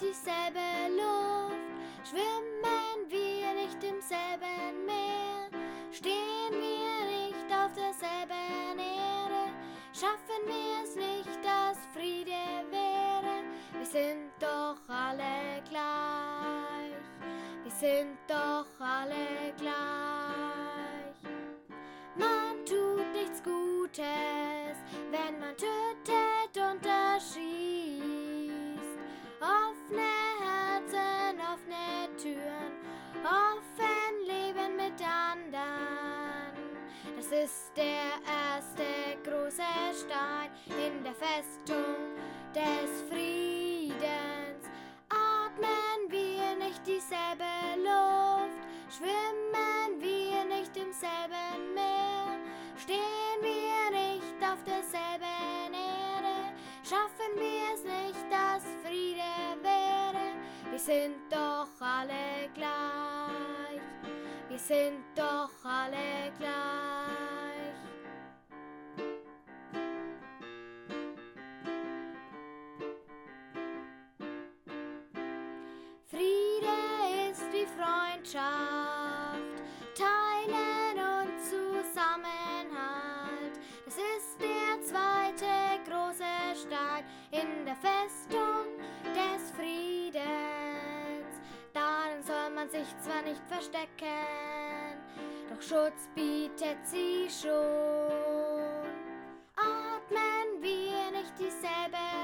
dieselbe Luft, schwimmen wir nicht im selben Meer, stehen wir nicht auf derselben Erde, schaffen wir es nicht, dass Friede wäre. Wir sind doch alle gleich, wir sind doch alle gleich. Ist der erste große Stein in der Festung des Friedens. Atmen wir nicht dieselbe Luft, schwimmen wir nicht im selben Meer, stehen wir nicht auf derselben Erde, schaffen wir es nicht, dass Friede wäre. Wir sind doch alle gleich, wir sind doch alle gleich. Freundschaft, Teilen und Zusammenhalt. Das ist der zweite große Stein in der Festung des Friedens. Darin soll man sich zwar nicht verstecken, doch Schutz bietet sie schon. Atmen wir nicht dieselbe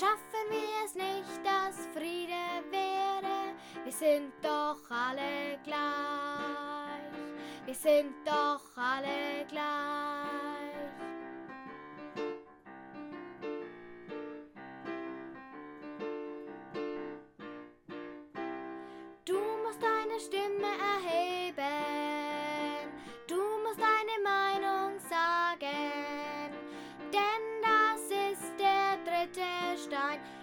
schaffen wir es nicht, dass Friede wäre. Wir sind doch alle gleich, wir sind doch alle gleich. Du musst deine Stimme erheben,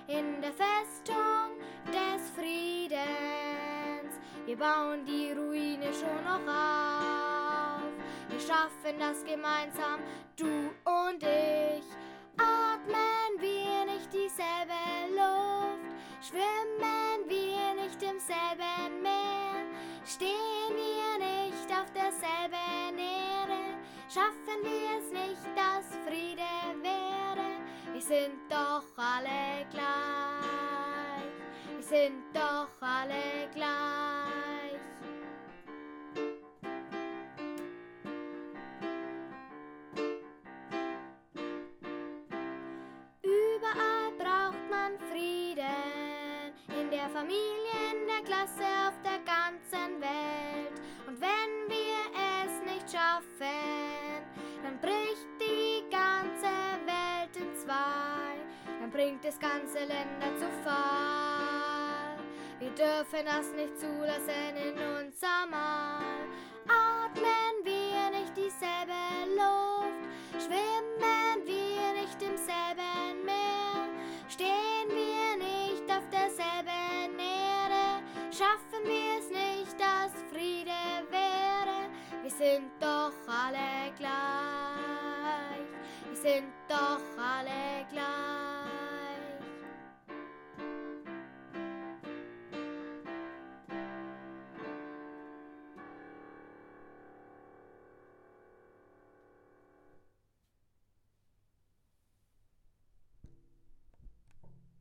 in der Festung des Friedens. Wir bauen die Ruine schon noch auf, wir schaffen das gemeinsam, du und ich. Atmen wir nicht dieselbe Luft, schwimmen wir nicht im selben sind doch alle gleich, wir sind doch alle gleich. Überall braucht man Frieden, in der Familie, in der Klasse, auf der ganzen Welt. Dann bringt es ganze Länder zu Fall. Wir dürfen das nicht zulassen in unser Mal. Atmen wir nicht dieselbe Luft, schwimmen wir nicht im selben Meer, stehen wir nicht auf derselben Erde, schaffen wir es nicht, dass Friede wäre. Wir sind doch alle gleich, wir sind doch alle gleich.